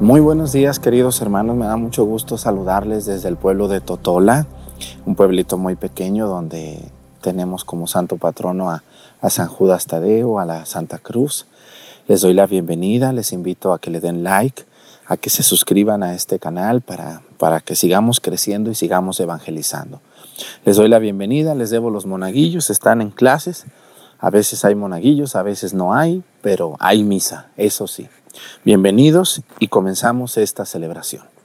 Muy buenos días queridos hermanos, me da mucho gusto saludarles desde el pueblo de Totola, un pueblito muy pequeño donde tenemos como santo patrono a, San Judas Tadeo, a la Santa Cruz. Les doy la bienvenida, les invito a que le den like, a que se suscriban a este canal para, para que sigamos creciendo y sigamos evangelizando. Les doy la bienvenida, les debo los monaguillos, están en clases, a veces hay monaguillos, a veces no hay, pero hay misa, eso sí. Bienvenidos y comenzamos esta celebración.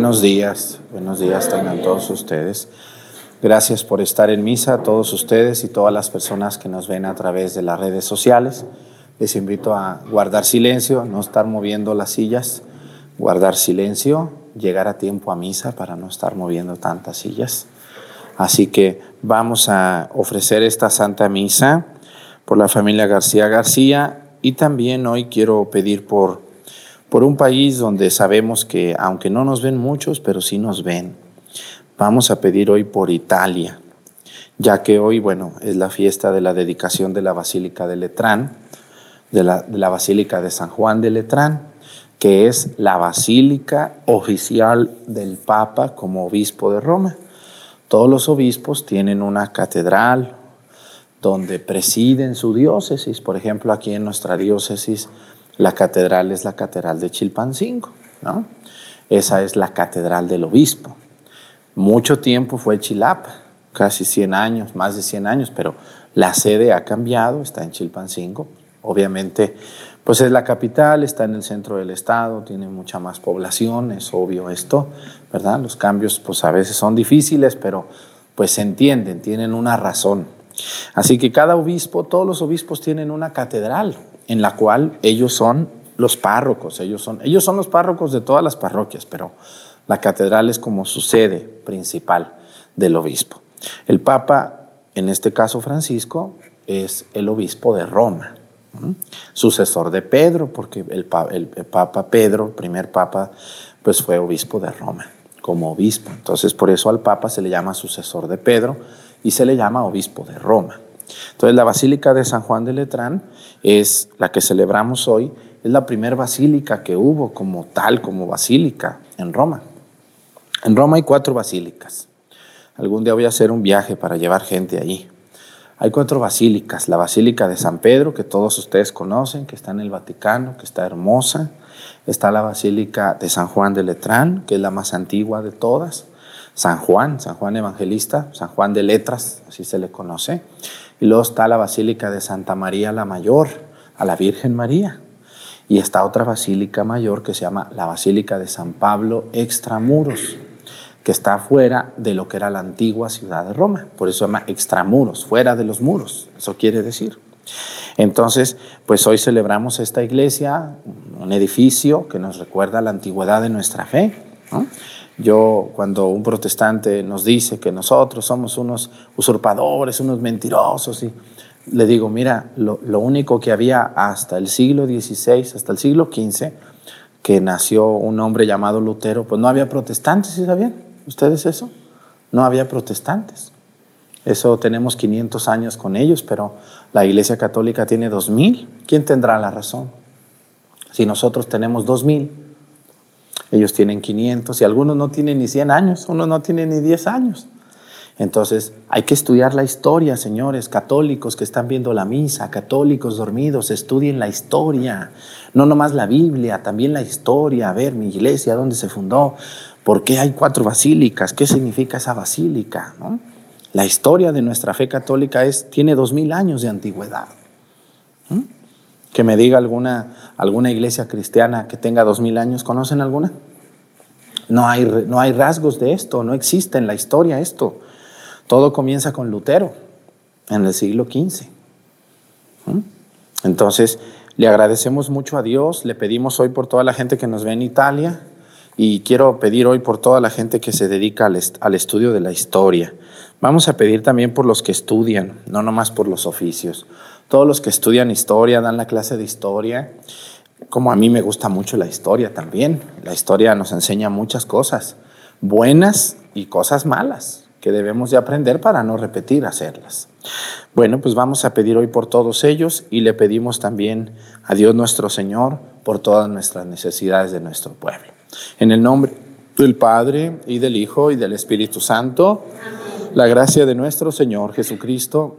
Buenos días, buenos días tengan todos ustedes. Gracias por estar en misa, a todos ustedes y todas las personas que nos ven a través de las redes sociales. Les invito a guardar silencio, no estar moviendo las sillas, guardar silencio, llegar a tiempo a misa para no estar moviendo tantas sillas. Así que vamos a ofrecer esta Santa Misa por la familia García García y también hoy quiero pedir por por un país donde sabemos que, aunque no nos ven muchos, pero sí nos ven. Vamos a pedir hoy por Italia, ya que hoy, bueno, es la fiesta de la dedicación de la Basílica de Letrán, de la, de la Basílica de San Juan de Letrán, que es la basílica oficial del Papa como obispo de Roma. Todos los obispos tienen una catedral donde presiden su diócesis. Por ejemplo, aquí en nuestra diócesis la catedral es la catedral de Chilpancingo, ¿no? Esa es la catedral del obispo. Mucho tiempo fue Chilapa, casi 100 años, más de 100 años, pero la sede ha cambiado, está en Chilpancingo. Obviamente, pues es la capital, está en el centro del estado, tiene mucha más población, es obvio esto, ¿verdad? Los cambios pues a veces son difíciles, pero pues se entienden, tienen una razón. Así que cada obispo, todos los obispos tienen una catedral, en la cual ellos son los párrocos, ellos son, ellos son los párrocos de todas las parroquias, pero la catedral es como su sede principal del obispo. El Papa, en este caso Francisco, es el obispo de Roma, sucesor de Pedro, porque el, el, Papa Pedro, primer Papa, pues fue obispo de Roma, como obispo. Entonces por eso al Papa se le llama sucesor de Pedro y se le llama obispo de Roma. Entonces la Basílica de San Juan de Letrán es la que celebramos hoy, es la primera basílica que hubo como tal, como basílica en Roma. En Roma hay cuatro basílicas. Algún día voy a hacer un viaje para llevar gente allí. Hay cuatro basílicas. La Basílica de San Pedro, que todos ustedes conocen, que está en el Vaticano, que está hermosa. Está la Basílica de San Juan de Letrán, que es la más antigua de todas. San Juan, San Juan Evangelista, San Juan de Letras, así se le conoce. Y luego está la Basílica de Santa María la Mayor, a la Virgen María. Y está otra basílica mayor que se llama la Basílica de San Pablo Extramuros, que está fuera de lo que era la antigua ciudad de Roma. Por eso se llama extramuros, fuera de los muros. Eso quiere decir. Entonces, pues hoy celebramos esta iglesia, un edificio que nos recuerda la antigüedad de nuestra fe. Yo, cuando un protestante nos dice que nosotros somos unos usurpadores, unos mentirosos, y le digo, mira, lo, único que había hasta el siglo XVI, hasta el siglo XV, que nació un hombre llamado Lutero, pues no había protestantes, ¿sí sabían ustedes eso? no había protestantes. Eso tenemos 500 años con ellos, pero la Iglesia Católica tiene 2000. ¿Quién tendrá la razón? Si nosotros tenemos 2000, ellos tienen 500 y algunos no tienen ni 100 años, unos no tienen ni 10 años. Entonces hay que estudiar la historia, señores, católicos que están viendo la misa, católicos dormidos, estudien la historia, no nomás la Biblia, también la historia, a ver mi iglesia, dónde se fundó, por qué hay cuatro basílicas, qué significa esa basílica. La historia de nuestra fe católica es, tiene dos mil años de antigüedad. Que me diga alguna, alguna iglesia cristiana que tenga dos mil años, ¿conocen alguna? No hay, no hay rasgos de esto, no existe en la historia esto. Todo comienza con Lutero en el siglo XV. Entonces, le agradecemos mucho a Dios, le pedimos hoy por toda la gente que nos ve en Italia y quiero pedir hoy por toda la gente que se dedica al, al estudio de la historia. Vamos a pedir también por los que estudian, no nomás por los oficios. Todos los que estudian historia, dan la clase de historia, como a mí me gusta mucho la historia también. La historia nos enseña muchas cosas, buenas y cosas malas que debemos de aprender para no repetir hacerlas. Bueno, pues vamos a pedir hoy por todos ellos y le pedimos también a Dios nuestro Señor por todas nuestras necesidades de nuestro pueblo. En el nombre del Padre y del Hijo y del Espíritu Santo, la gracia de nuestro Señor Jesucristo,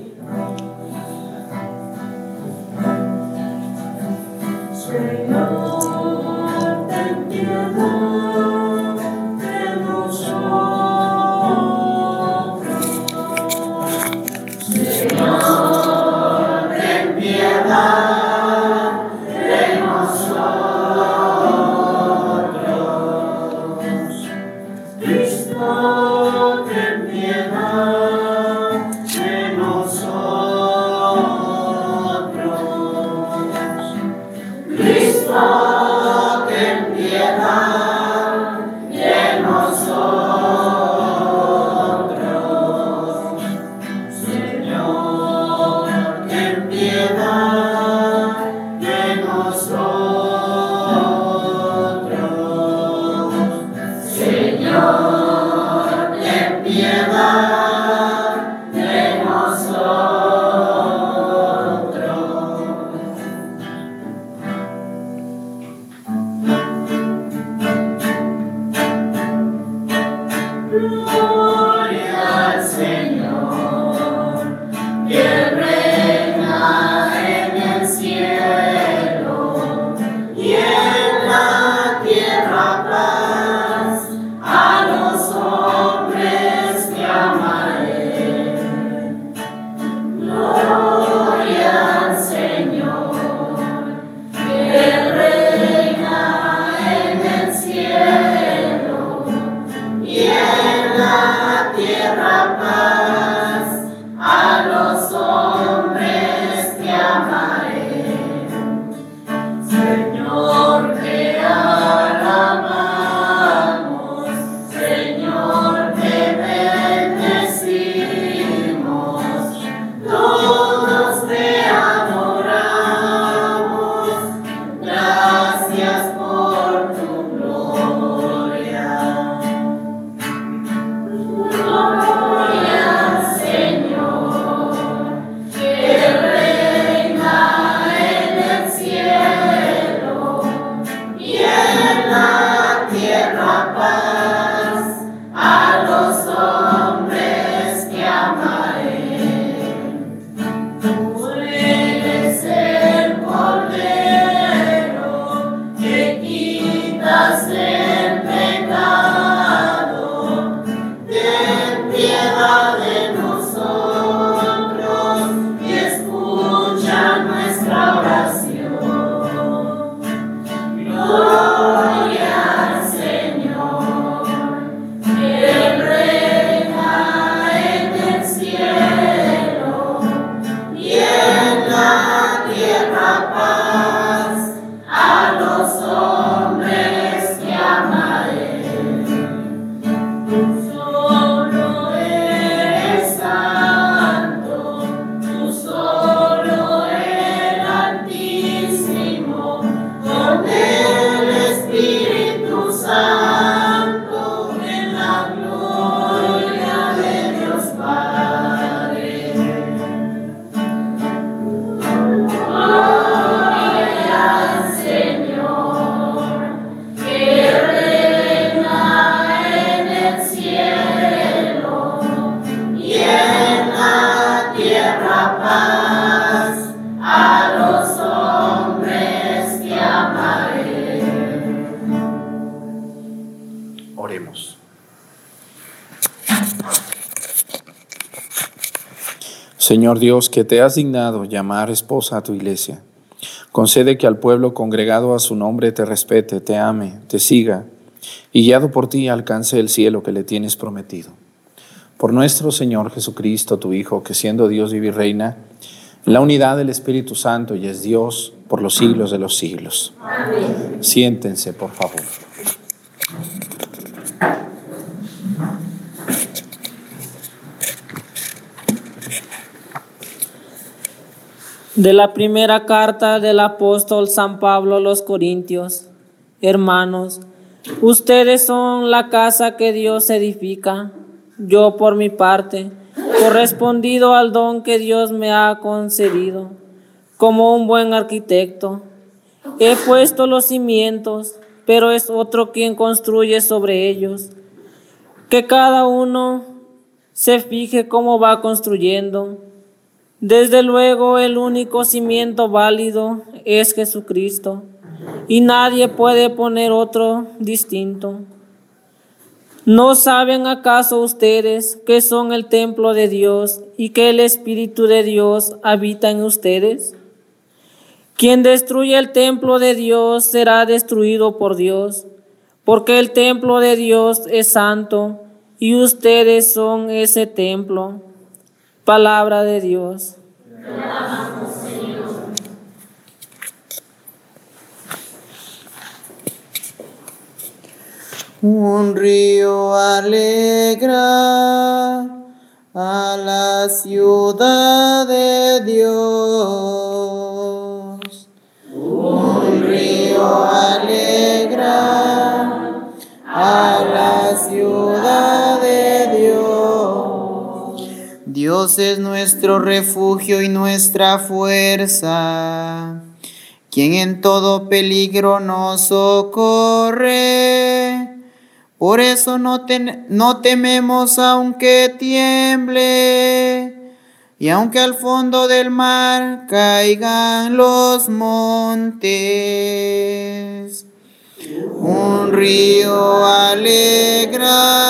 Señor Dios, que te has dignado llamar esposa a tu iglesia, concede que al pueblo congregado a su nombre te respete, te ame, te siga, y guiado por ti alcance el cielo que le tienes prometido. Por nuestro Señor Jesucristo, tu Hijo, que siendo Dios vive y reina, en la unidad del Espíritu Santo y es Dios por los siglos de los siglos. Amén. Siéntense, por favor. De la primera carta del apóstol San Pablo a los Corintios. Hermanos, ustedes son la casa que Dios edifica. Yo por mi parte, correspondido al don que Dios me ha concedido, como un buen arquitecto, he puesto los cimientos, pero es otro quien construye sobre ellos. Que cada uno se fije cómo va construyendo desde luego el único cimiento válido es Jesucristo y nadie puede poner otro distinto. ¿No saben acaso ustedes que son el templo de Dios y que el Espíritu de Dios habita en ustedes? Quien destruye el templo de Dios será destruido por Dios, porque el templo de Dios es santo y ustedes son ese templo. Palabra de Dios. Un río alegra a la ciudad de Dios. Un río alegra a la ciudad de. Dios es nuestro refugio y nuestra fuerza, quien en todo peligro nos socorre. Por eso no, tememos aunque tiemble y aunque al fondo del mar caigan los montes. Un río alegra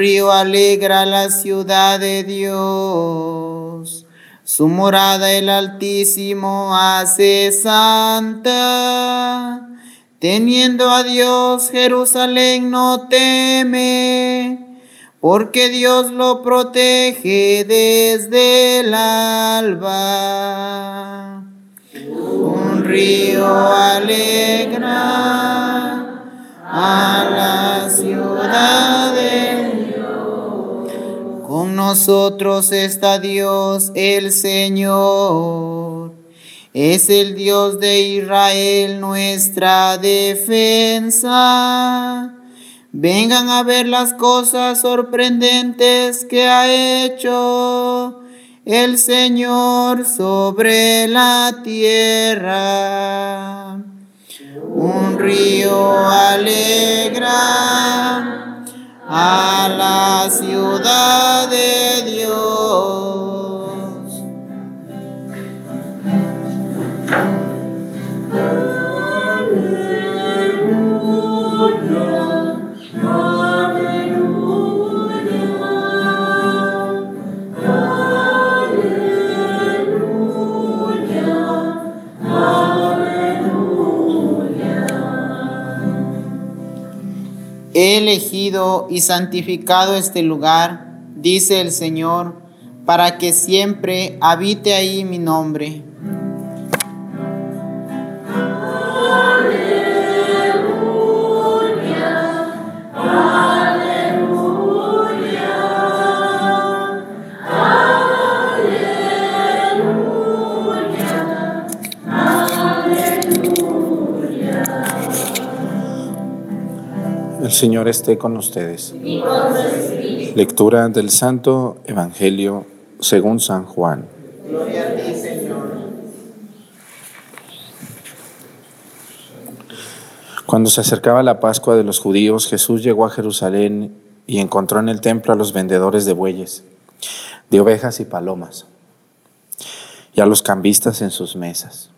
río alegra la ciudad de Dios. Su morada el Altísimo hace santa. Teniendo a Dios, Jerusalén no teme, porque Dios lo protege desde el alba. Un río alegra a la ciudad de con nosotros está Dios el Señor. Es el Dios de Israel nuestra defensa. Vengan a ver las cosas sorprendentes que ha hecho el Señor sobre la tierra. Un río alegra a la ciudad de Dios. He elegido y santificado este lugar, dice el Señor, para que siempre habite ahí mi nombre. Señor esté con ustedes. Lectura del Santo Evangelio según San Juan. Gloria a ti, Señor. Cuando se acercaba la Pascua de los judíos, Jesús llegó a Jerusalén y encontró en el templo a los vendedores de bueyes, de ovejas y palomas, y a los cambistas en sus mesas.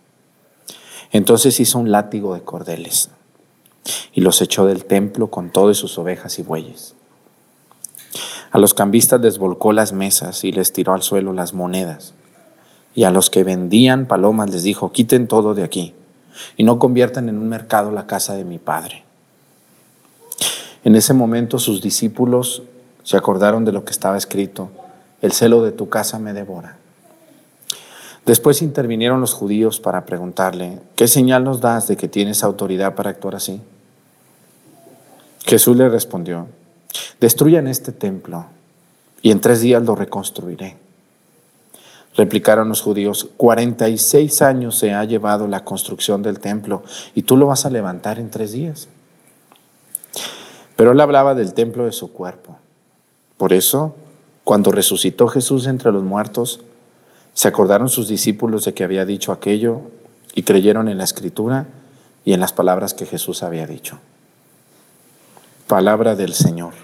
Entonces hizo un látigo de cordeles y los echó del templo con todas sus ovejas y bueyes. A los cambistas desvolcó las mesas y les tiró al suelo las monedas. Y a los que vendían palomas les dijo, quiten todo de aquí y no conviertan en un mercado la casa de mi padre. En ese momento sus discípulos se acordaron de lo que estaba escrito, el celo de tu casa me devora. Después intervinieron los judíos para preguntarle, ¿qué señal nos das de que tienes autoridad para actuar así? Jesús le respondió, destruyan este templo y en tres días lo reconstruiré. Replicaron los judíos, 46 años se ha llevado la construcción del templo y tú lo vas a levantar en tres días. Pero él hablaba del templo de su cuerpo. Por eso, cuando resucitó Jesús entre los muertos, se acordaron sus discípulos de que había dicho aquello y creyeron en la escritura y en las palabras que Jesús había dicho. Palabra del Señor.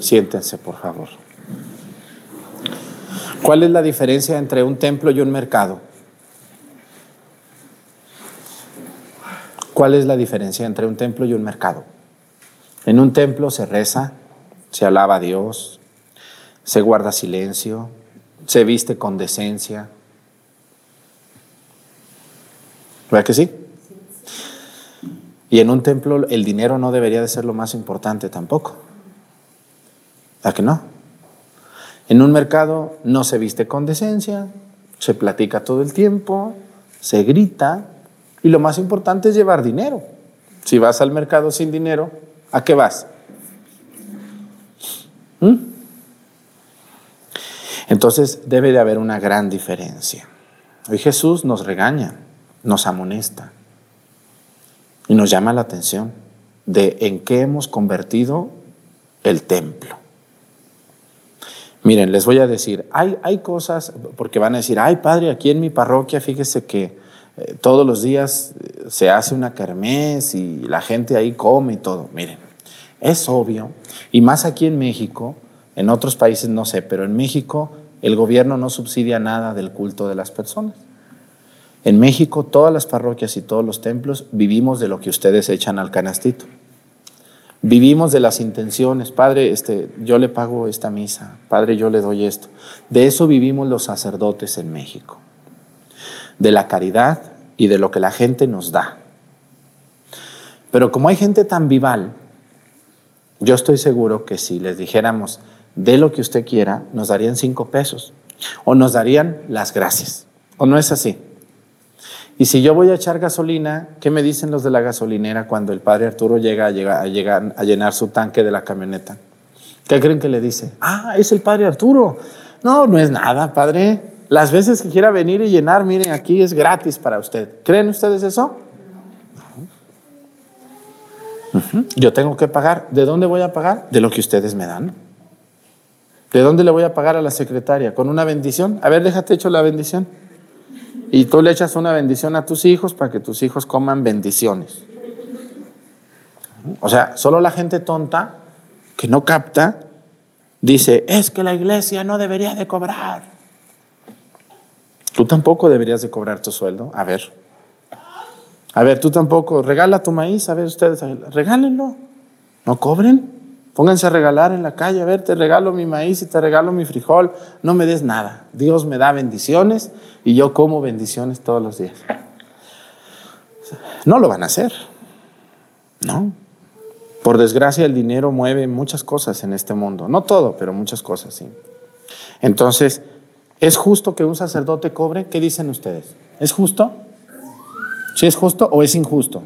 Siéntense, por favor. ¿Cuál es la diferencia entre un templo y un mercado? ¿Cuál es la diferencia entre un templo y un mercado? En un templo se reza, se alaba a Dios, se guarda silencio, se viste con decencia. ¿Verdad que sí? Y en un templo el dinero no debería de ser lo más importante tampoco. ¿Verdad que no? En un mercado no se viste con decencia, se platica todo el tiempo, se grita y lo más importante es llevar dinero. Si vas al mercado sin dinero, ¿a qué vas? ¿Mm? Entonces debe de haber una gran diferencia. Hoy Jesús nos regaña, nos amonesta y nos llama la atención de en qué hemos convertido el templo. Miren, les voy a decir, hay, hay cosas, porque van a decir, ay padre, aquí en mi parroquia, fíjese que eh, todos los días eh, se hace una kermés y la gente ahí come y todo. Miren, es obvio, y más aquí en México, en otros países no sé, pero en México el gobierno no subsidia nada del culto de las personas. En México todas las parroquias y todos los templos vivimos de lo que ustedes echan al canastito. Vivimos de las intenciones, Padre, este, yo le pago esta misa, Padre, yo le doy esto. De eso vivimos los sacerdotes en México, de la caridad y de lo que la gente nos da. Pero como hay gente tan vival, yo estoy seguro que si les dijéramos, de lo que usted quiera, nos darían cinco pesos o nos darían las gracias. ¿O no es así? Y si yo voy a echar gasolina, ¿qué me dicen los de la gasolinera cuando el padre Arturo llega a, llegar, a, llenar su tanque de la camioneta? ¿Qué creen que le dice? Ah, es el padre Arturo. No, no es nada, padre. Las veces que quiera venir y llenar, miren, aquí es gratis para usted. ¿Creen ustedes eso? Yo tengo que pagar. ¿De dónde voy a pagar? De lo que ustedes me dan. ¿De dónde le voy a pagar a la secretaria? ¿Con una bendición? A ver, déjate hecho la bendición. Y tú le echas una bendición a tus hijos para que tus hijos coman bendiciones. O sea, solo la gente tonta que no capta dice, es que la iglesia no debería de cobrar. Tú tampoco deberías de cobrar tu sueldo. A ver. A ver, tú tampoco. Regala tu maíz. A ver, ustedes, regálenlo. No cobren. Pónganse a regalar en la calle, a ver, te regalo mi maíz y te regalo mi frijol, no me des nada. Dios me da bendiciones y yo como bendiciones todos los días. No lo van a hacer, ¿no? Por desgracia el dinero mueve muchas cosas en este mundo, no todo, pero muchas cosas, sí. Entonces, ¿es justo que un sacerdote cobre? ¿Qué dicen ustedes? ¿Es justo? ¿Sí es justo o es injusto?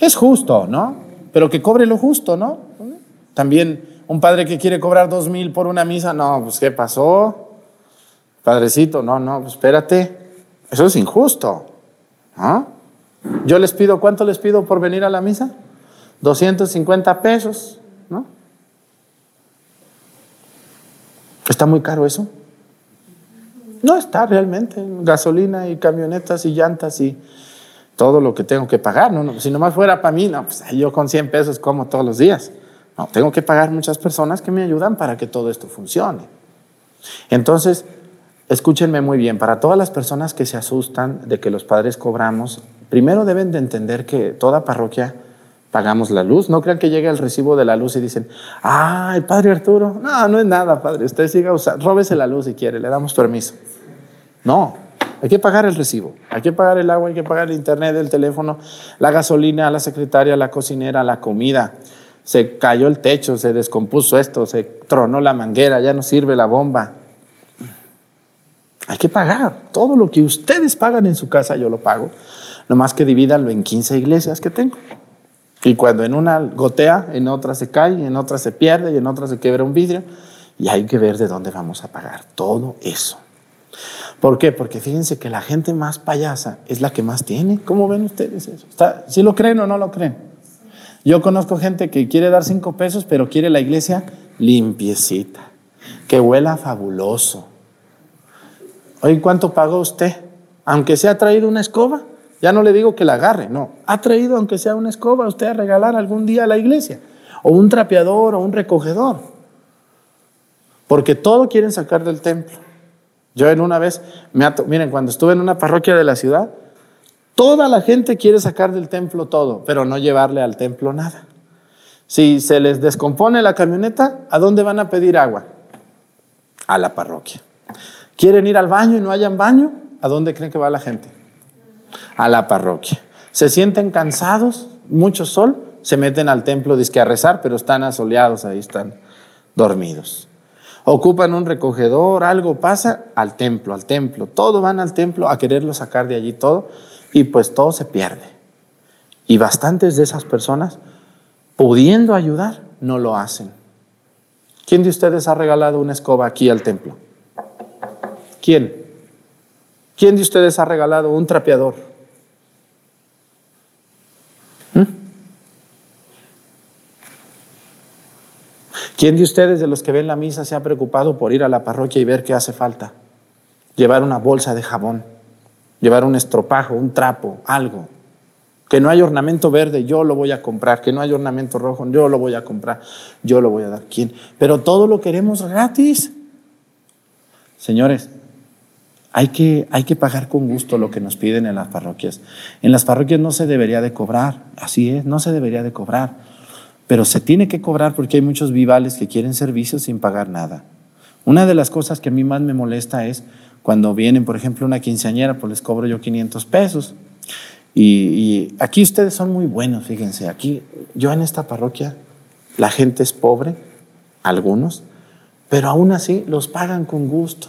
Es justo, ¿no? Pero que cobre lo justo, ¿no? También un padre que quiere cobrar dos mil por una misa, no, pues ¿qué pasó? Padrecito, no, no, pues espérate, eso es injusto. Yo les pido, ¿cuánto les pido por venir a la misa? 250 pesos, ¿no? ¿Está muy caro eso? No está realmente. Gasolina y camionetas y llantas y todo lo que tengo que pagar. No, si nomás fuera para mí, no, pues yo con 100 pesos como todos los días. No, tengo que pagar muchas personas que me ayudan para que todo esto funcione. Entonces, escúchenme muy bien, para todas las personas que se asustan de que los padres cobramos Primero deben de entender que toda parroquia pagamos la luz. No crean que llega el recibo de la luz y dicen, ah, el padre Arturo, no, no es nada, padre, usted siga usando, róbese la luz si quiere, le damos permiso. No, hay que pagar el recibo, hay que pagar el agua, hay que pagar el internet, el teléfono, la gasolina, la secretaria, la cocinera, la comida. Se cayó el techo, se descompuso esto, se tronó la manguera, ya no sirve la bomba. Hay que pagar. Todo lo que ustedes pagan en su casa, yo lo pago. Nomás que divídanlo en 15 iglesias que tengo. Y cuando en una gotea, en otra se cae, en otra se pierde y en otra se quiebra un vidrio. Y hay que ver de dónde vamos a pagar todo eso. ¿Por qué? Porque fíjense que la gente más payasa es la que más tiene. ¿Cómo ven ustedes eso? ¿Si lo creen o no lo creen? Yo conozco gente que quiere dar cinco pesos, pero quiere la iglesia limpiecita, que huela fabuloso. Oye, ¿cuánto pagó usted? Aunque se ha traído una escoba, ya no le digo que la agarre, no. Ha traído, aunque sea una escoba, usted a regalar algún día a la iglesia. O un trapeador o un recogedor. Porque todo quieren sacar del templo. Yo en una vez, me miren, cuando estuve en una parroquia de la ciudad, toda la gente quiere sacar del templo todo, pero no llevarle al templo nada. Si se les descompone la camioneta, ¿a dónde van a pedir agua? A la parroquia. ¿Quieren ir al baño y no hayan baño? ¿A dónde creen que va la gente? a la parroquia. Se sienten cansados, mucho sol, se meten al templo disque a rezar, pero están asoleados, ahí están dormidos. Ocupan un recogedor, algo pasa, al templo, al templo. Todo van al templo a quererlo sacar de allí todo y pues todo se pierde. Y bastantes de esas personas, pudiendo ayudar, no lo hacen. ¿Quién de ustedes ha regalado una escoba aquí al templo? ¿Quién? ¿Quién de ustedes ha regalado un trapeador? ¿Quién de ustedes de los que ven la misa se ha preocupado por ir a la parroquia y ver qué hace falta? Llevar una bolsa de jabón, llevar un estropajo, un trapo, algo. Que no hay ornamento verde, yo lo voy a comprar. Que no hay ornamento rojo, yo lo voy a comprar. Yo lo voy a dar. ¿Quién? Pero todo lo queremos gratis. Señores, hay que, hay que pagar con gusto lo que nos piden en las parroquias. En las parroquias no se debería de cobrar, así es, no se debería de cobrar. Pero se tiene que cobrar porque hay muchos vivales que quieren servicios sin pagar nada. Una de las cosas que a mí más me molesta es cuando vienen, por ejemplo, una quinceañera, pues les cobro yo 500 pesos. Y, aquí ustedes son muy buenos, fíjense, aquí yo en esta parroquia la gente es pobre, algunos, pero aún así los pagan con gusto.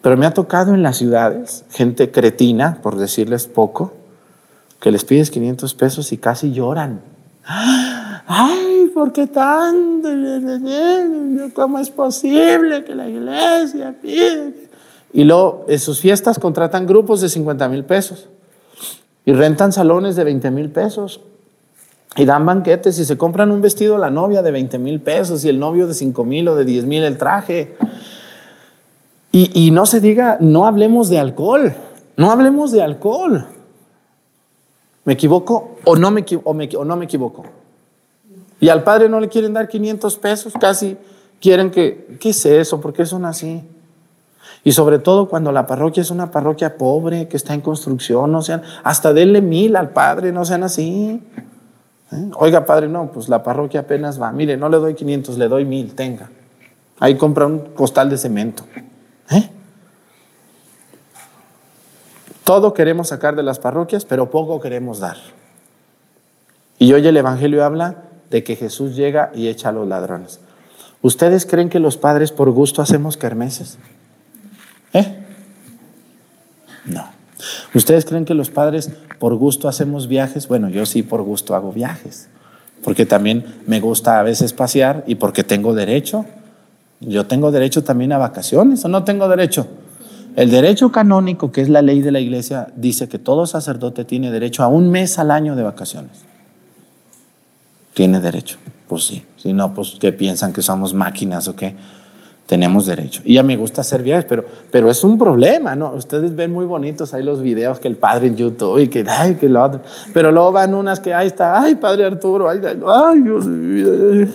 Pero me ha tocado en las ciudades gente cretina, por decirles poco, que les pides 500 pesos y casi lloran. Ay, ¿por qué tanto? ¿Cómo es posible que la iglesia pide? Y luego en sus fiestas contratan grupos de 50 mil pesos y rentan salones de 20 mil pesos y dan banquetes y se compran un vestido a la novia de 20 mil pesos y el novio de 5 mil o de 10 mil el traje. Y, no se diga, no hablemos de alcohol, no hablemos de alcohol. ¿Me equivoco o no me, o no me equivoco? Y al padre no le quieren dar 500 pesos, casi quieren que, ¿qué es eso? ¿Por qué son así? Y sobre todo cuando la parroquia es una parroquia pobre, que está en construcción, no sean, hasta denle mil al padre, no sean así. ¿Eh? Oiga, padre, no, pues la parroquia apenas va. Mire, no le doy 500, le doy mil, tenga. Ahí compra un costal de cemento. ¿Eh? Todo queremos sacar de las parroquias, pero poco queremos dar. Y hoy el Evangelio habla de que Jesús llega y echa a los ladrones. ¿Ustedes creen que los padres por gusto hacemos kermeses? ¿Eh? No. ¿Ustedes creen que los padres por gusto hacemos viajes? Bueno, yo sí por gusto hago viajes, porque también me gusta a veces pasear y porque tengo derecho. Yo tengo derecho también a vacaciones o no tengo derecho. El derecho canónico, que es la ley de la iglesia, dice que todo sacerdote tiene derecho a un mes al año de vacaciones tiene derecho. Pues sí, si no, pues que piensan que somos máquinas o qué. Tenemos derecho. Y a mí me gusta hacer viajes, pero, pero es un problema, ¿no? Ustedes ven muy bonitos ahí los videos que el padre en YouTube y que, ay, que lo otro. Pero luego van unas que, ahí está, ay, padre Arturo, ay, ay, Dios mío.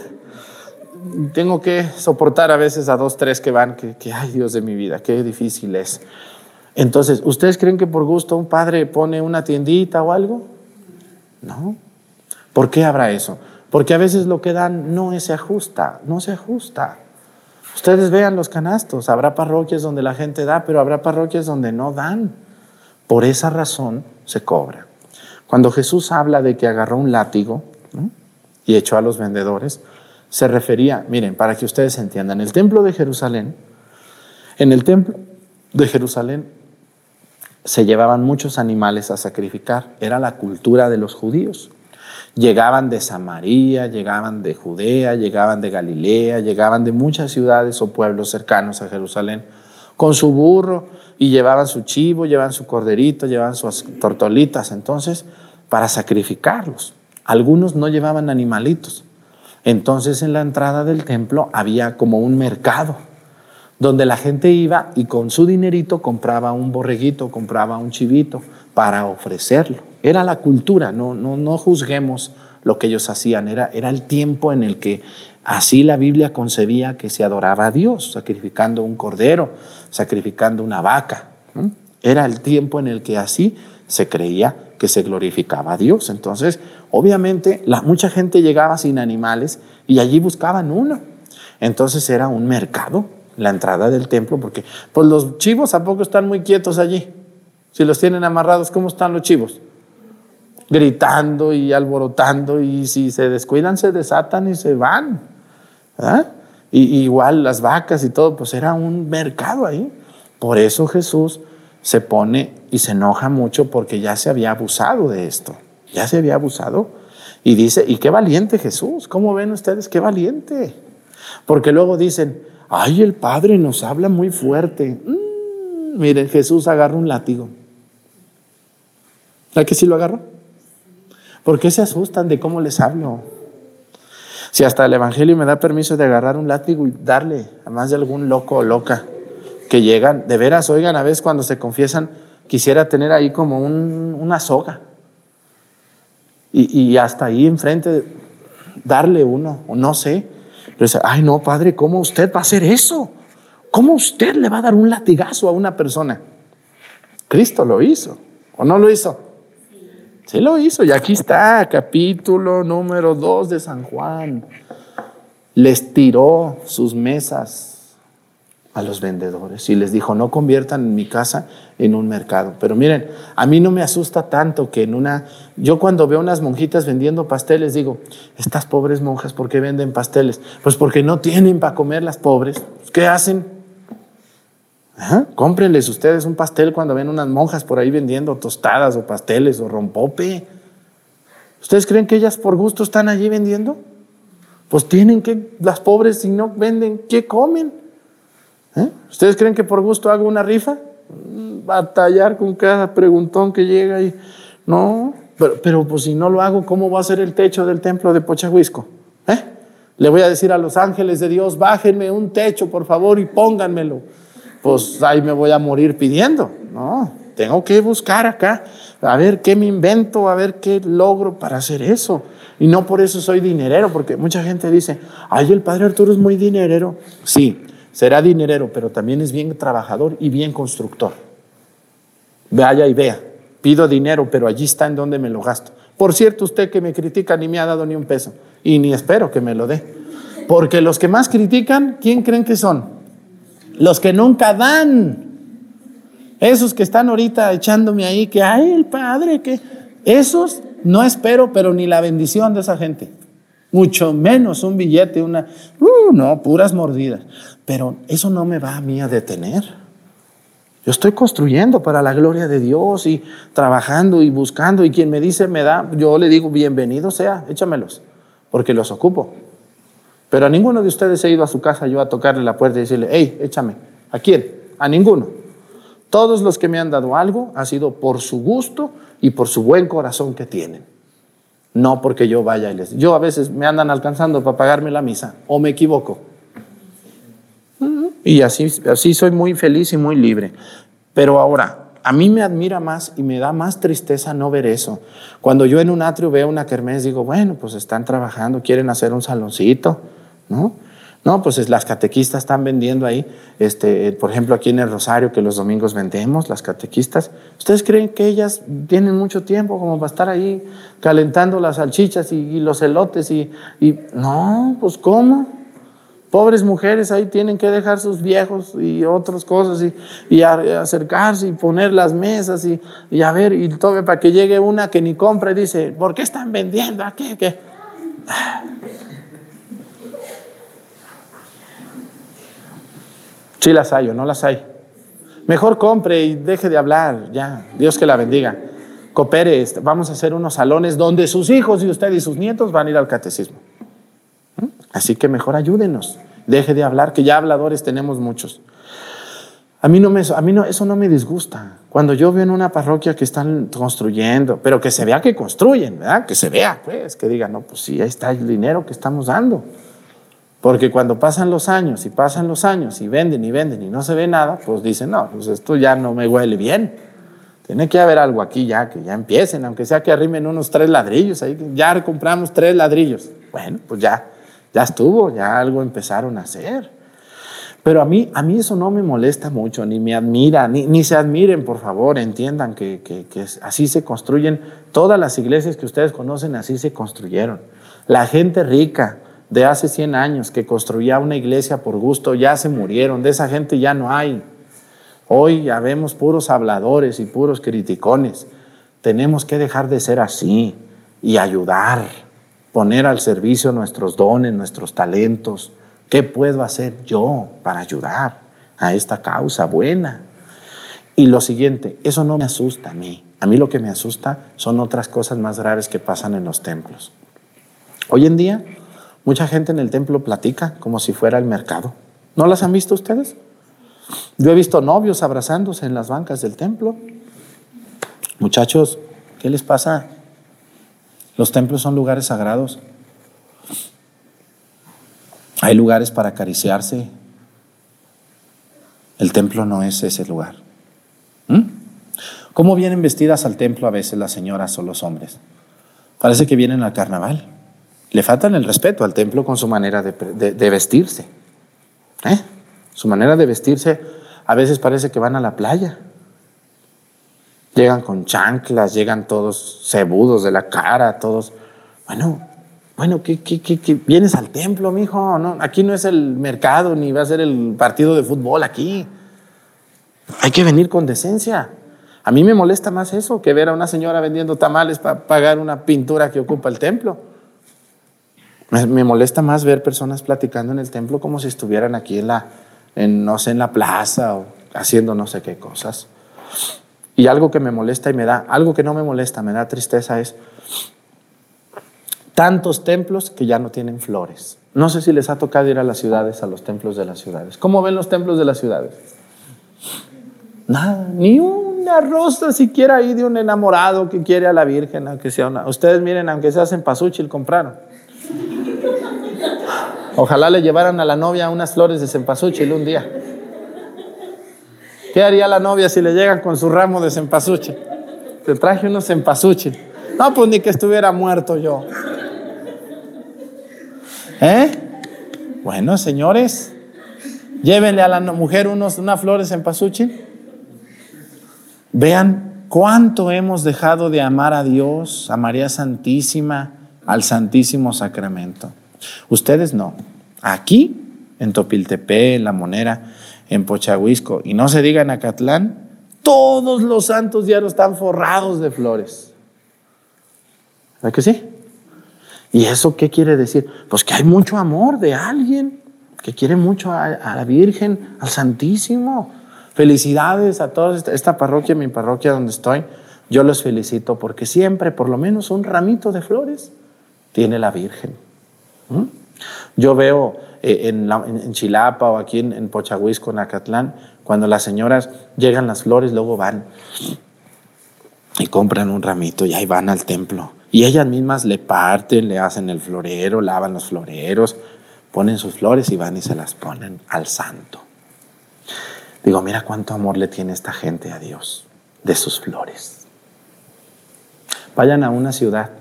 Tengo que soportar a veces a dos, tres que van, que, que, ay, Dios de mi vida, qué difícil es. Entonces, ¿ustedes creen que por gusto un padre pone una tiendita o algo? No. ¿Por qué habrá eso? Porque a veces lo que dan no se ajusta, no se ajusta. Ustedes vean los canastos, habrá parroquias donde la gente da, pero habrá parroquias donde no dan. Por esa razón se cobra. Cuando Jesús habla de que agarró un látigo y echó a los vendedores, se refería, miren, para que ustedes entiendan, el templo de Jerusalén, en el templo de Jerusalén se llevaban muchos animales a sacrificar, era la cultura de los judíos. Llegaban de Samaria, llegaban de Judea, llegaban de Galilea, llegaban de muchas ciudades o pueblos cercanos a Jerusalén con su burro y llevaban su chivo, llevaban su corderito, llevaban sus tortolitas, entonces, para sacrificarlos. Algunos no llevaban animalitos. Entonces en la entrada del templo había como un mercado donde la gente iba y con su dinerito compraba un borreguito, compraba un chivito para ofrecerlo. Era la cultura, no, no, no juzguemos lo que ellos hacían, era, era el tiempo en el que así la Biblia concebía que se adoraba a Dios, sacrificando un cordero, sacrificando una vaca. Era el tiempo en el que así se creía que se glorificaba a Dios. Entonces, obviamente, la, mucha gente llegaba sin animales y allí buscaban uno. Entonces era un mercado la entrada del templo, porque pues los chivos a poco están muy quietos allí. Si los tienen amarrados, ¿cómo están los chivos? Gritando y alborotando y si se descuidan se desatan y se van. Y, igual las vacas y todo, pues era un mercado ahí. Por eso Jesús se pone y se enoja mucho porque ya se había abusado de esto. Ya se había abusado. Y dice, y qué valiente Jesús, ¿cómo ven ustedes qué valiente? Porque luego dicen, ay, el Padre nos habla muy fuerte. Mm, miren, Jesús agarra un látigo. ¿Sabes que sí lo agarra? ¿Por qué se asustan de cómo les hablo? Si hasta el Evangelio me da permiso de agarrar un látigo y darle a más de algún loco o loca que llegan, de veras, oigan, a veces cuando se confiesan, quisiera tener ahí como una soga. Y, hasta ahí enfrente, darle uno, o no sé ay no, padre, ¿cómo usted va a hacer eso? ¿Cómo usted le va a dar un latigazo a una persona? Cristo lo hizo, ¿o no lo hizo? Sí lo hizo, y aquí está, capítulo número 2 de San Juan. Les tiró sus mesas a los vendedores y les dijo, no conviertan mi casa en un mercado. Pero miren, a mí no me asusta tanto que en una, yo cuando veo unas monjitas vendiendo pasteles, digo, estas pobres monjas, ¿por qué venden pasteles? Pues porque no tienen para comer las pobres. ¿Qué hacen? Cómprenles ustedes un pastel cuando ven unas monjas por ahí vendiendo tostadas o pasteles o rompope. ¿Ustedes creen que ellas por gusto están allí vendiendo? Pues tienen que, las pobres si no venden, ¿qué comen? ¿Eh? ¿Ustedes creen que por gusto hago una rifa? Mm, batallar con cada preguntón que llega y no, pero, pero pues si no lo hago, ¿cómo va a ser el techo del templo de Pochahuisco? ¿Eh? Le voy a decir a los ángeles de Dios, bájenme un techo, por favor, y pónganmelo. Pues ahí me voy a morir pidiendo. No, tengo que buscar acá, a ver qué me invento, a ver qué logro para hacer eso. Y no por eso soy dinerero, porque mucha gente dice, ay, el padre Arturo es muy dinerero. Sí, será dinerero, pero también es bien trabajador y bien constructor. Vaya y vea, pido dinero, pero allí está en donde me lo gasto. Por cierto, usted que me critica ni me ha dado ni un peso y ni espero que me lo dé. Porque los que más critican, ¿quién creen que son? Los que nunca dan. Esos que están ahorita echándome ahí, que, ay, el padre, que... Esos no espero, pero ni la bendición de esa gente. Mucho menos un billete, una... Uh, no, puras mordidas. Pero eso no me va a mí a detener. Yo estoy construyendo para la gloria de Dios y trabajando y buscando y quien me dice me da, yo le digo bienvenido sea, échamelos, porque los ocupo. Pero a ninguno de ustedes he ido a su casa yo a tocarle la puerta y decirle, hey, échame. ¿A quién? A ninguno. Todos los que me han dado algo ha sido por su gusto y por su buen corazón que tienen. No porque yo vaya y les... Yo a veces me andan alcanzando para pagarme la misa o me equivoco. Y así, así soy muy feliz y muy libre. Pero ahora, a mí me admira más y me da más tristeza no ver eso. Cuando yo en un atrio veo una kermés, digo, bueno, pues están trabajando, quieren hacer un saloncito, ¿no? No, pues las catequistas están vendiendo ahí, este, por ejemplo, aquí en el Rosario, que los domingos vendemos, las catequistas. ¿Ustedes creen que ellas tienen mucho tiempo como para estar ahí calentando las salchichas y, los elotes? Y, y, no, pues ¿cómo? Pobres mujeres ahí tienen que dejar sus viejos y otras cosas y, y acercarse y poner las mesas y, y, a ver, y todo para que llegue una que ni compra y dice, ¿por qué están vendiendo? ¿A qué? Sí las hay o no las hay. Mejor compre y deje de hablar, ya. Dios que la bendiga. Coopere, este, vamos a hacer unos salones donde sus hijos y usted y sus nietos van a ir al catecismo. ¿Mm? Así que mejor ayúdenos. Deje de hablar, que ya habladores tenemos muchos. A mí, no me, a mí no, eso no me disgusta. Cuando yo veo en una parroquia que están construyendo, pero que se vea que construyen, ¿verdad? Que se vea, pues, que digan, no, pues sí, ahí está el dinero que estamos dando. Porque cuando pasan los años y pasan los años y venden y venden y no se ve nada, pues dicen, no, pues esto ya no me huele bien. Tiene que haber algo aquí ya, que ya empiecen, aunque sea que arrimen unos tres ladrillos, ahí ya compramos tres ladrillos. Bueno, pues ya, ya estuvo, ya algo empezaron a hacer. Pero a mí, a mí eso no me molesta mucho, ni me admira, ni, ni se admiren, por favor, entiendan que, que, que así se construyen. Todas las iglesias que ustedes conocen, así se construyeron. La gente rica, de hace 100 años que construía una iglesia por gusto, ya se murieron, de esa gente ya no hay. Hoy ya vemos puros habladores y puros criticones. Tenemos que dejar de ser así y ayudar, poner al servicio nuestros dones, nuestros talentos. ¿Qué puedo hacer yo para ayudar a esta causa buena? Y lo siguiente, eso no me asusta a mí. A mí lo que me asusta son otras cosas más graves que pasan en los templos. Hoy en día Mucha gente en el templo platica como si fuera el mercado. ¿No las han visto ustedes? Yo he visto novios abrazándose en las bancas del templo. Muchachos, ¿qué les pasa? Los templos son lugares sagrados. Hay lugares para acariciarse. El templo no es ese lugar. ¿Mm? ¿Cómo vienen vestidas al templo a veces las señoras o los hombres? Parece que vienen al carnaval. Le faltan el respeto al templo con su manera de, vestirse. ¿Eh? Su manera de vestirse a veces parece que van a la playa. Llegan con chanclas, llegan todos cebudos de la cara, todos. Bueno, bueno, ¿qué, qué, vienes al templo, mijo? No, aquí no es el mercado ni va a ser el partido de fútbol aquí. Hay que venir con decencia. A mí me molesta más eso que ver a una señora vendiendo tamales para pagar una pintura que ocupa el templo. Me, molesta más ver personas platicando en el templo como si estuvieran aquí en la, no sé, en la plaza o haciendo no sé qué cosas. Y algo que me molesta y me da, algo que no me molesta, me da tristeza es tantos templos que ya no tienen flores. No sé si les ha tocado ir a las ciudades, a los templos de las ciudades. ¿Cómo ven los templos de las ciudades? Nada, ni una rosa siquiera ahí de un enamorado que quiere a la Virgen, aunque sea una. Ustedes miren, aunque se hacen pasuchil, compraron. Ojalá le llevaran a la novia unas flores de cempasúchil un día. ¿Qué haría la novia si le llegan con su ramo de cempasúchil? Te traje unos cempasúchil. No, pues ni que estuviera muerto yo. ¿Eh? Bueno, señores, llévenle a la mujer unos, una flor de cempasúchil. Vean cuánto hemos dejado de amar a Dios, a María Santísima, al Santísimo Sacramento. Ustedes no. Aquí, en Topiltepé, en La Monera, en Pochahuisco, y no se diga en Acatlán, todos los santos diarios están forrados de flores. ¿Verdad que sí? ¿Y eso qué quiere decir? Pues que hay mucho amor de alguien que quiere mucho a, la Virgen, al Santísimo. Felicidades a toda esta, parroquia, mi parroquia donde estoy. Yo los felicito porque siempre, por lo menos, un ramito de flores tiene la Virgen. Yo veo eh, en, Chilapa o aquí en, en en Acatlán, cuando las señoras llegan las flores, luego van y compran un ramito y ahí van al templo. Y ellas mismas le parten, le hacen el florero, lavan los floreros, ponen sus flores y van y se las ponen al santo. Digo, mira cuánto amor le tiene esta gente a Dios de sus flores. Vayan a una ciudad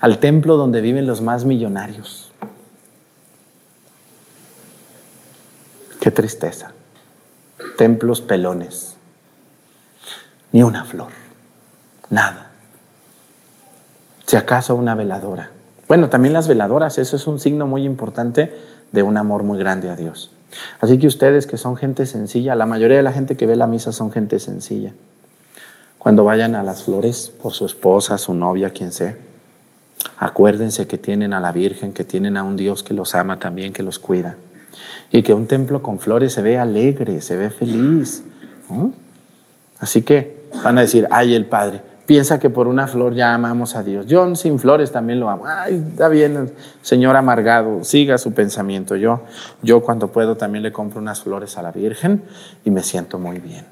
al templo donde viven los más millonarios. Qué tristeza. Templos pelones. Ni una flor. Nada. Si acaso una veladora. Bueno, también las veladoras, eso es un signo muy importante de un amor muy grande a Dios. Así que ustedes que son gente sencilla, la mayoría de la gente que ve la misa son gente sencilla. Cuando vayan a las flores por su esposa, su novia, quien sea, acuérdense que tienen a la Virgen, que tienen a un Dios que los ama también, que los cuida. Y que un templo con flores se ve alegre, se ve feliz. Así que van a decir, ay, el Padre, piensa que por una flor ya amamos a Dios. Yo sin flores también lo amo. Ay, está bien, señor amargado, siga su pensamiento. Yo, yo cuando puedo también le compro unas flores a la Virgen y me siento muy bien.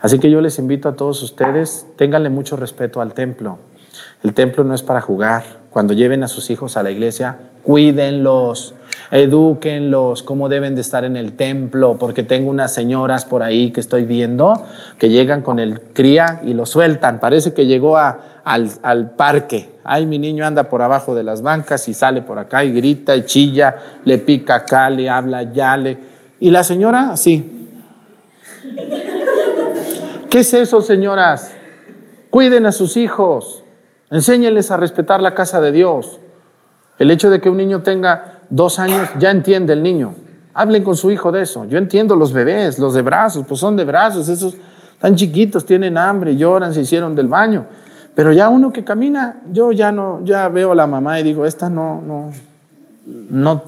Así que yo les invito a todos ustedes, ténganle mucho respeto al templo. El templo no es para jugar. Cuando lleven a sus hijos a la iglesia, cuídenlos, edúquenlos, cómo deben de estar en el templo, porque tengo unas señoras por ahí que estoy viendo que llegan con el cría y lo sueltan. Parece que llegó a, al, al, parque. Ay, mi niño anda por abajo de las bancas y sale por acá y grita y chilla, le pica acá, le habla ya, le... Y la señora, así. ¿Qué es eso, señoras? Cuiden a sus hijos, enséñenles a respetar la casa de Dios. El hecho de que un niño tenga dos años, ya entiende el niño. Hablen con su hijo de eso. Yo entiendo los bebés, los de brazos, pues son de brazos, esos tan chiquitos, tienen hambre, lloran, se hicieron del baño. Pero ya uno que camina, yo ya no, ya veo a la mamá y digo, esta no, no, no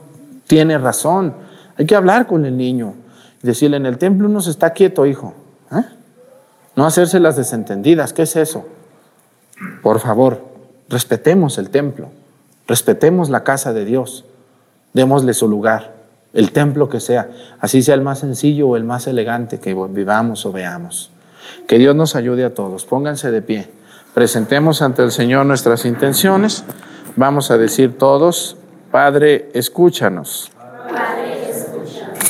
tiene razón. Hay que hablar con el niño decirle, en el templo uno se está quieto, hijo. ¿eh? No hacerse las desentendidas. ¿Qué es eso? Por favor, respetemos el templo, respetemos la casa de Dios. Démosle su lugar, el templo que sea, así sea el más sencillo o el más elegante que vivamos o veamos. Que Dios nos ayude a todos. Pónganse de pie. Presentemos ante el Señor nuestras intenciones. Vamos a decir todos, Padre, escúchanos. Padre, escúchanos.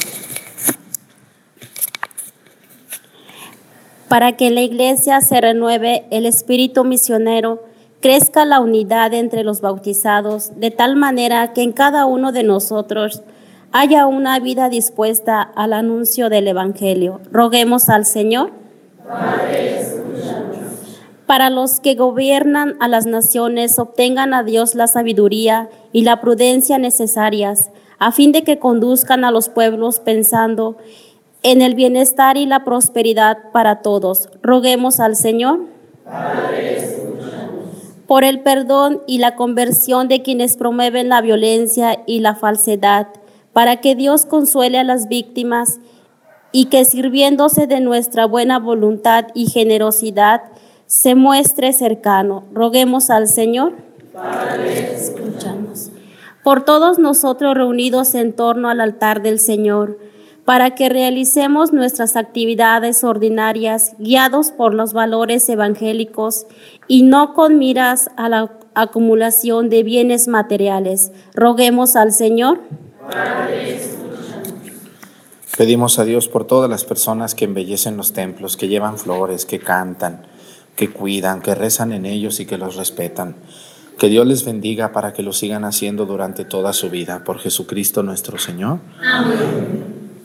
Para que la iglesia se renueve el espíritu misionero, crezca la unidad entre los bautizados, de tal manera que en cada uno de nosotros haya una vida dispuesta al anuncio del Evangelio. Roguemos al Señor. Para los que gobiernan a las naciones, obtengan a Dios la sabiduría y la prudencia necesarias, a fin de que conduzcan a los pueblos pensando en el bienestar y la prosperidad para todos. Roguemos al Señor. Padre, por el perdón y la conversión de quienes promueven la violencia y la falsedad, para que Dios consuele a las víctimas y que sirviéndose de nuestra buena voluntad y generosidad, se muestre cercano. Roguemos al Señor. Padre. Escuchamos. Por todos nosotros reunidos en torno al altar del Señor, para que realicemos nuestras actividades ordinarias guiados por los valores evangélicos y no con miras a la acumulación de bienes materiales. Roguemos al Señor. Pedimos a Dios por todas las personas que embellecen los templos, que llevan flores, que cantan, que cuidan, que rezan en ellos y que los respetan. Que Dios les bendiga para que lo sigan haciendo durante toda su vida. Por Jesucristo nuestro Señor. Amén.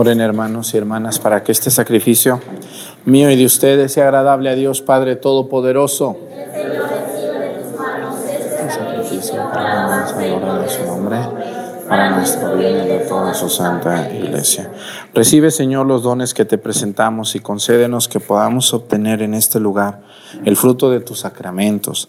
Oren hermanos y hermanas para que este sacrificio mío y de ustedes sea agradable a Dios Padre Todopoderoso. El sacrificio para de su nombre, para nuestro bien y de toda su santa iglesia. Recibe Señor los dones que te presentamos y concédenos que podamos obtener en este lugar el fruto de tus sacramentos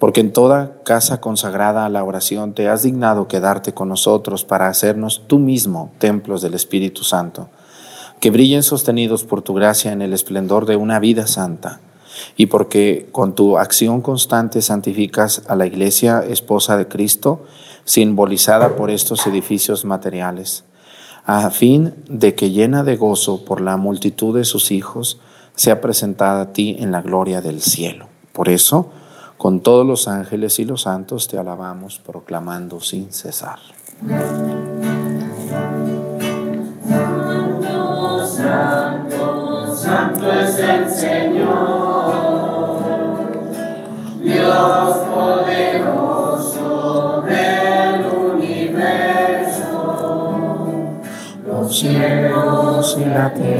porque en toda casa consagrada a la oración te has dignado quedarte con nosotros para hacernos tú mismo templos del Espíritu Santo, que brillen sostenidos por tu gracia en el esplendor de una vida santa, y porque con tu acción constante santificas a la iglesia esposa de Cristo, simbolizada por estos edificios materiales, a fin de que llena de gozo por la multitud de sus hijos, sea presentada a ti en la gloria del cielo. Por eso, con todos los ángeles y los santos te alabamos, proclamando sin cesar. Santo, santo, santo es el Señor, Dios poderoso del universo. Los cielos y la tierra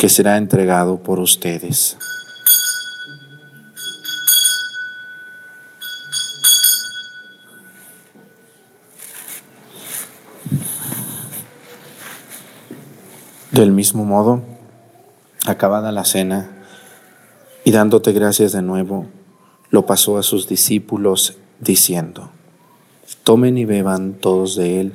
que será entregado por ustedes. Del mismo modo, acabada la cena y dándote gracias de nuevo, lo pasó a sus discípulos diciendo, tomen y beban todos de él,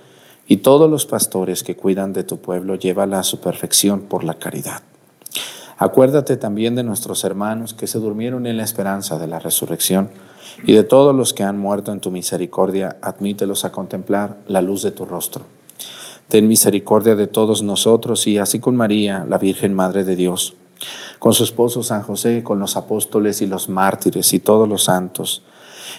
y todos los pastores que cuidan de tu pueblo, llévala a su perfección por la caridad. Acuérdate también de nuestros hermanos que se durmieron en la esperanza de la resurrección y de todos los que han muerto en tu misericordia, admítelos a contemplar la luz de tu rostro. Ten misericordia de todos nosotros y así con María, la Virgen Madre de Dios, con su esposo San José, con los apóstoles y los mártires y todos los santos,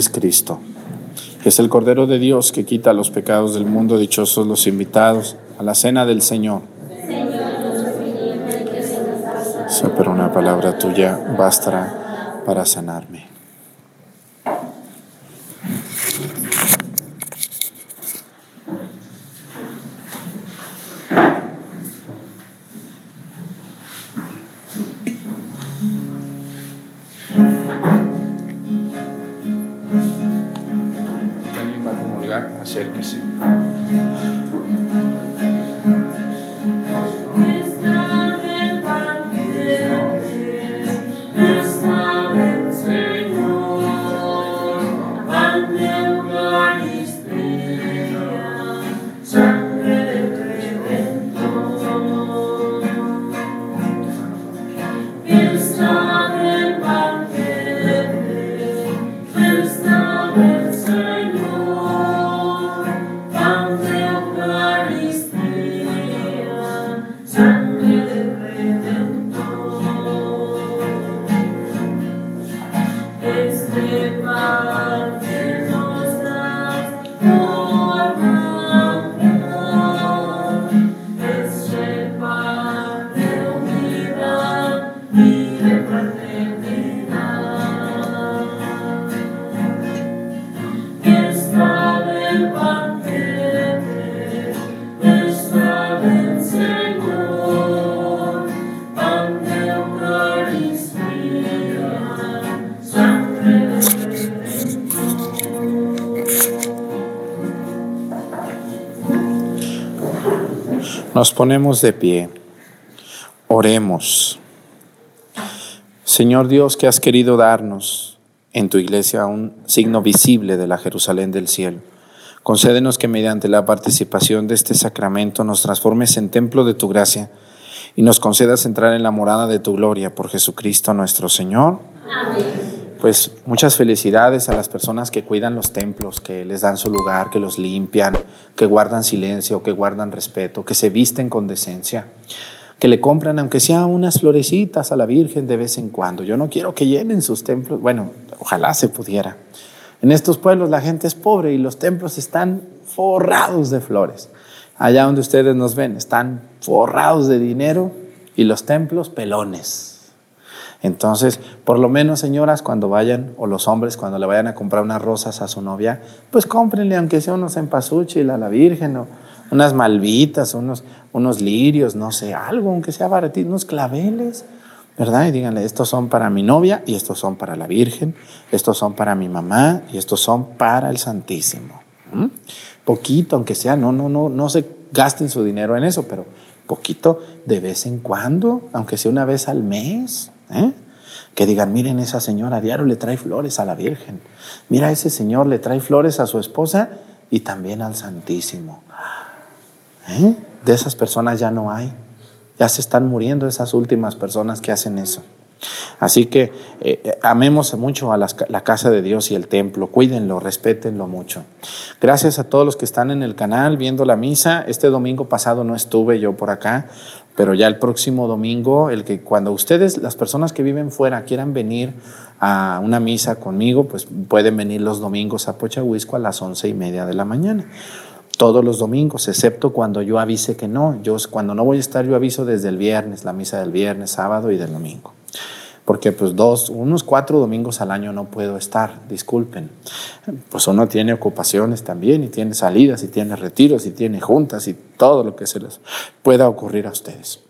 Es Cristo. Es el Cordero de Dios que quita los pecados del mundo, dichosos los invitados a la cena del Señor. Sí, pero una palabra tuya bastará para sanarme. Check. Ponemos de pie. Oremos. Señor Dios, que has querido darnos en tu iglesia un signo visible de la Jerusalén del cielo. Concédenos que mediante la participación de este sacramento nos transformes en templo de tu gracia y nos concedas entrar en la morada de tu gloria por Jesucristo nuestro Señor. Pues muchas felicidades a las personas que cuidan los templos, que les dan su lugar, que los limpian, que guardan silencio, que guardan respeto, que se visten con decencia, que le compran aunque sea unas florecitas a la Virgen de vez en cuando. Yo no quiero que llenen sus templos, bueno, ojalá se pudiera. En estos pueblos la gente es pobre y los templos están forrados de flores. Allá donde ustedes nos ven, están forrados de dinero y los templos pelones. Entonces, por lo menos, señoras, cuando vayan, o los hombres, cuando le vayan a comprar unas rosas a su novia, pues cómprenle, aunque sea unos empasuchil a la Virgen, o unas malvitas, unos, unos lirios, no sé, algo, aunque sea baratito, unos claveles, ¿verdad? Y díganle, estos son para mi novia, y estos son para la Virgen, estos son para mi mamá, y estos son para el Santísimo. ¿Mm? Poquito, aunque sea, no, no, no, no se gasten su dinero en eso, pero poquito de vez en cuando, aunque sea una vez al mes. ¿Eh? Que digan, miren, esa señora a diario le trae flores a la Virgen. Mira, ese señor le trae flores a su esposa y también al Santísimo. ¿Eh? De esas personas ya no hay. Ya se están muriendo esas últimas personas que hacen eso. Así que eh, amemos mucho a la casa de Dios y el templo, cuídenlo, respétenlo mucho. Gracias a todos los que están en el canal viendo la misa. Este domingo pasado no estuve yo por acá, pero ya el próximo domingo, el que cuando ustedes, las personas que viven fuera, quieran venir a una misa conmigo, pues pueden venir los domingos a Pochahuisco a las once y media de la mañana todos los domingos, excepto cuando yo avise que no. Yo cuando no voy a estar, yo aviso desde el viernes, la misa del viernes, sábado y del domingo. Porque pues dos, unos cuatro domingos al año no puedo estar, disculpen. Pues uno tiene ocupaciones también y tiene salidas y tiene retiros y tiene juntas y todo lo que se les pueda ocurrir a ustedes.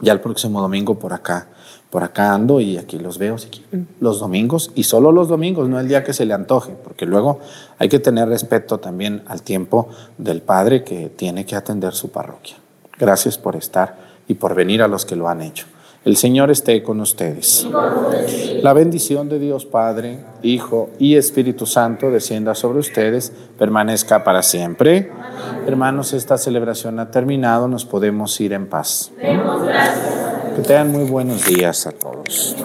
Ya el próximo domingo por acá, por acá ando y aquí los veo si quieren, los domingos y solo los domingos, no el día que se le antoje, porque luego hay que tener respeto también al tiempo del padre que tiene que atender su parroquia. Gracias por estar y por venir a los que lo han hecho. El Señor esté con ustedes. La bendición de Dios Padre, Hijo y Espíritu Santo descienda sobre ustedes, permanezca para siempre. Hermanos, esta celebración ha terminado, nos podemos ir en paz. Que tengan muy buenos días a todos.